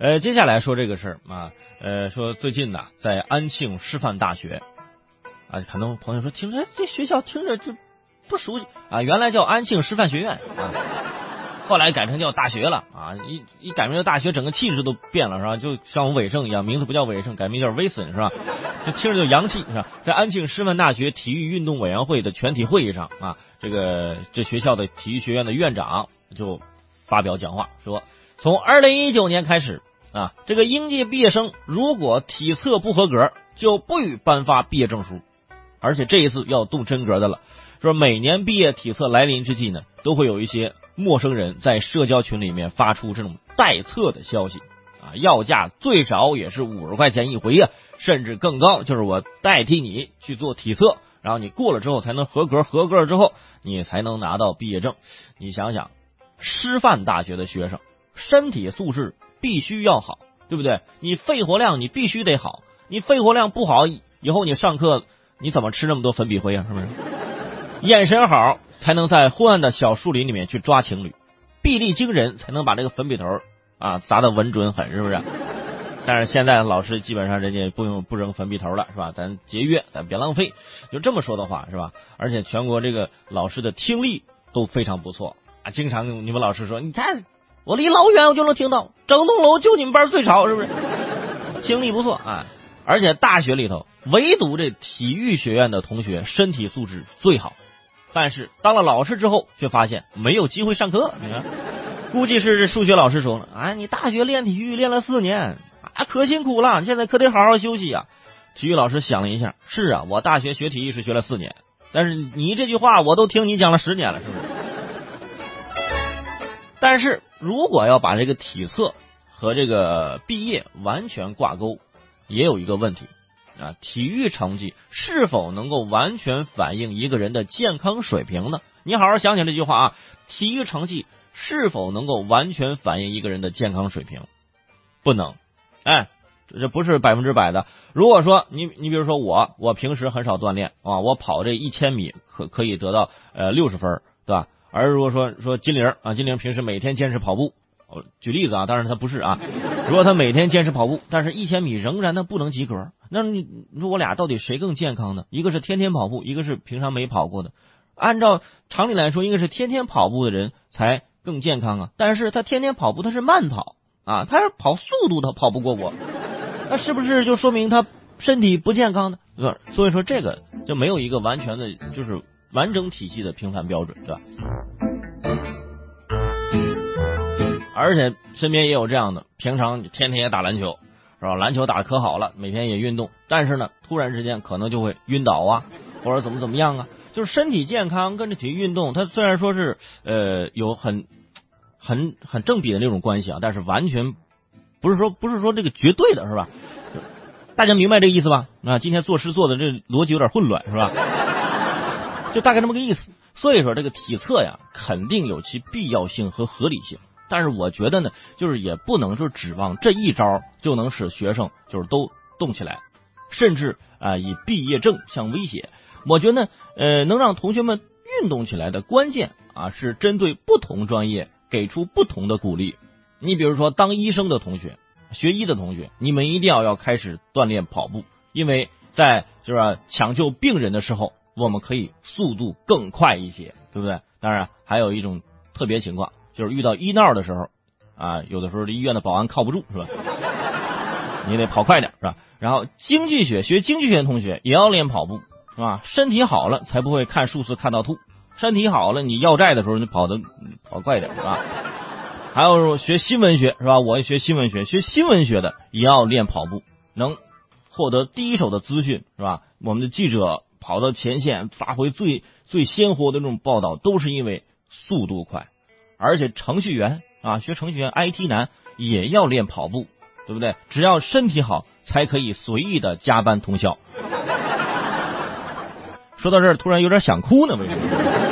呃，接下来说这个事儿啊，呃，说最近呢，在安庆师范大学啊，很多朋友说，听着这学校听着就不熟悉啊，原来叫安庆师范学院啊，后来改成叫大学了啊，一一改名叫大学，整个气质都变了是吧？就像我伟盛一样，名字不叫伟盛，改名叫威森是吧？这听着就洋气是吧？在安庆师范大学体育运动委员会的全体会议上啊，这个这学校的体育学院的院长就发表讲话说，从二零一九年开始。啊，这个应届毕业生如果体测不合格，就不予颁发毕业证书，而且这一次要动真格的了。说每年毕业体测来临之际呢，都会有一些陌生人在社交群里面发出这种代测的消息，啊，要价最少也是五十块钱一回呀，甚至更高，就是我代替你去做体测，然后你过了之后才能合格，合格了之后你才能拿到毕业证。你想想，师范大学的学生身体素质。必须要好，对不对？你肺活量你必须得好，你肺活量不好，以后你上课你怎么吃那么多粉笔灰啊？是不是？眼神好才能在昏暗的小树林里面去抓情侣，臂力惊人才能把这个粉笔头啊砸的稳准狠，是不是？但是现在老师基本上人家不用不扔粉笔头了，是吧？咱节约，咱别浪费。就这么说的话，是吧？而且全国这个老师的听力都非常不错啊，经常你们老师说，你看。我离老远我就能听到，整栋楼就你们班最吵，是不是？听力不错啊，而且大学里头唯独这体育学院的同学身体素质最好，但是当了老师之后却发现没有机会上课。你看，估计是这数学老师说了啊，你大学练体育练了四年啊，可辛苦了，现在可得好好休息呀。体育老师想了一下，是啊，我大学学体育是学了四年，但是你这句话我都听你讲了十年了，是不是？但是如果要把这个体测和这个毕业完全挂钩，也有一个问题啊，体育成绩是否能够完全反映一个人的健康水平呢？你好好想想这句话啊，体育成绩是否能够完全反映一个人的健康水平？不能，哎，这不是百分之百的。如果说你你比如说我，我平时很少锻炼啊，我跑这一千米可可以得到呃六十分，对吧？而如果说说金玲啊，金玲平时每天坚持跑步，我举例子啊，当然他不是啊。如果他每天坚持跑步，但是一千米仍然他不能及格，那你说我俩到底谁更健康呢？一个是天天跑步，一个是平常没跑过的。按照常理来说，应该是天天跑步的人才更健康啊。但是他天天跑步，他是慢跑啊，他是跑速度他跑不过我，那是不是就说明他身体不健康呢？所以说这个就没有一个完全的，就是。完整体系的评判标准，对吧？而且身边也有这样的，平常天天也打篮球，是吧？篮球打的可好了，每天也运动，但是呢，突然之间可能就会晕倒啊，或者怎么怎么样啊？就是身体健康跟着体育运动，它虽然说是呃有很很很正比的那种关系啊，但是完全不是说不是说这个绝对的，是吧？大家明白这个意思吧？啊，今天作诗做的这逻辑有点混乱，是吧？就大概这么个意思，所以说这个体测呀，肯定有其必要性和合理性。但是我觉得呢，就是也不能就指望这一招就能使学生就是都动起来，甚至啊以毕业证相威胁。我觉得呃，能让同学们运动起来的关键啊，是针对不同专业给出不同的鼓励。你比如说，当医生的同学、学医的同学，你们一定要要开始锻炼跑步，因为在就是抢救病人的时候。我们可以速度更快一些，对不对？当然，还有一种特别情况，就是遇到医闹的时候，啊，有的时候这医院的保安靠不住，是吧？你得跑快点，是吧？然后经济学学经济学的同学也要练跑步，是吧？身体好了才不会看数字看到吐，身体好了，你要债的时候你跑的跑快点，是吧？还有学新闻学，是吧？我也学新闻学，学新闻学的也要练跑步，能获得第一手的资讯，是吧？我们的记者。跑到前线，发挥最最鲜活的那种报道，都是因为速度快。而且程序员啊，学程序员 IT 男也要练跑步，对不对？只要身体好，才可以随意的加班通宵。说到这儿，突然有点想哭呢，为什么？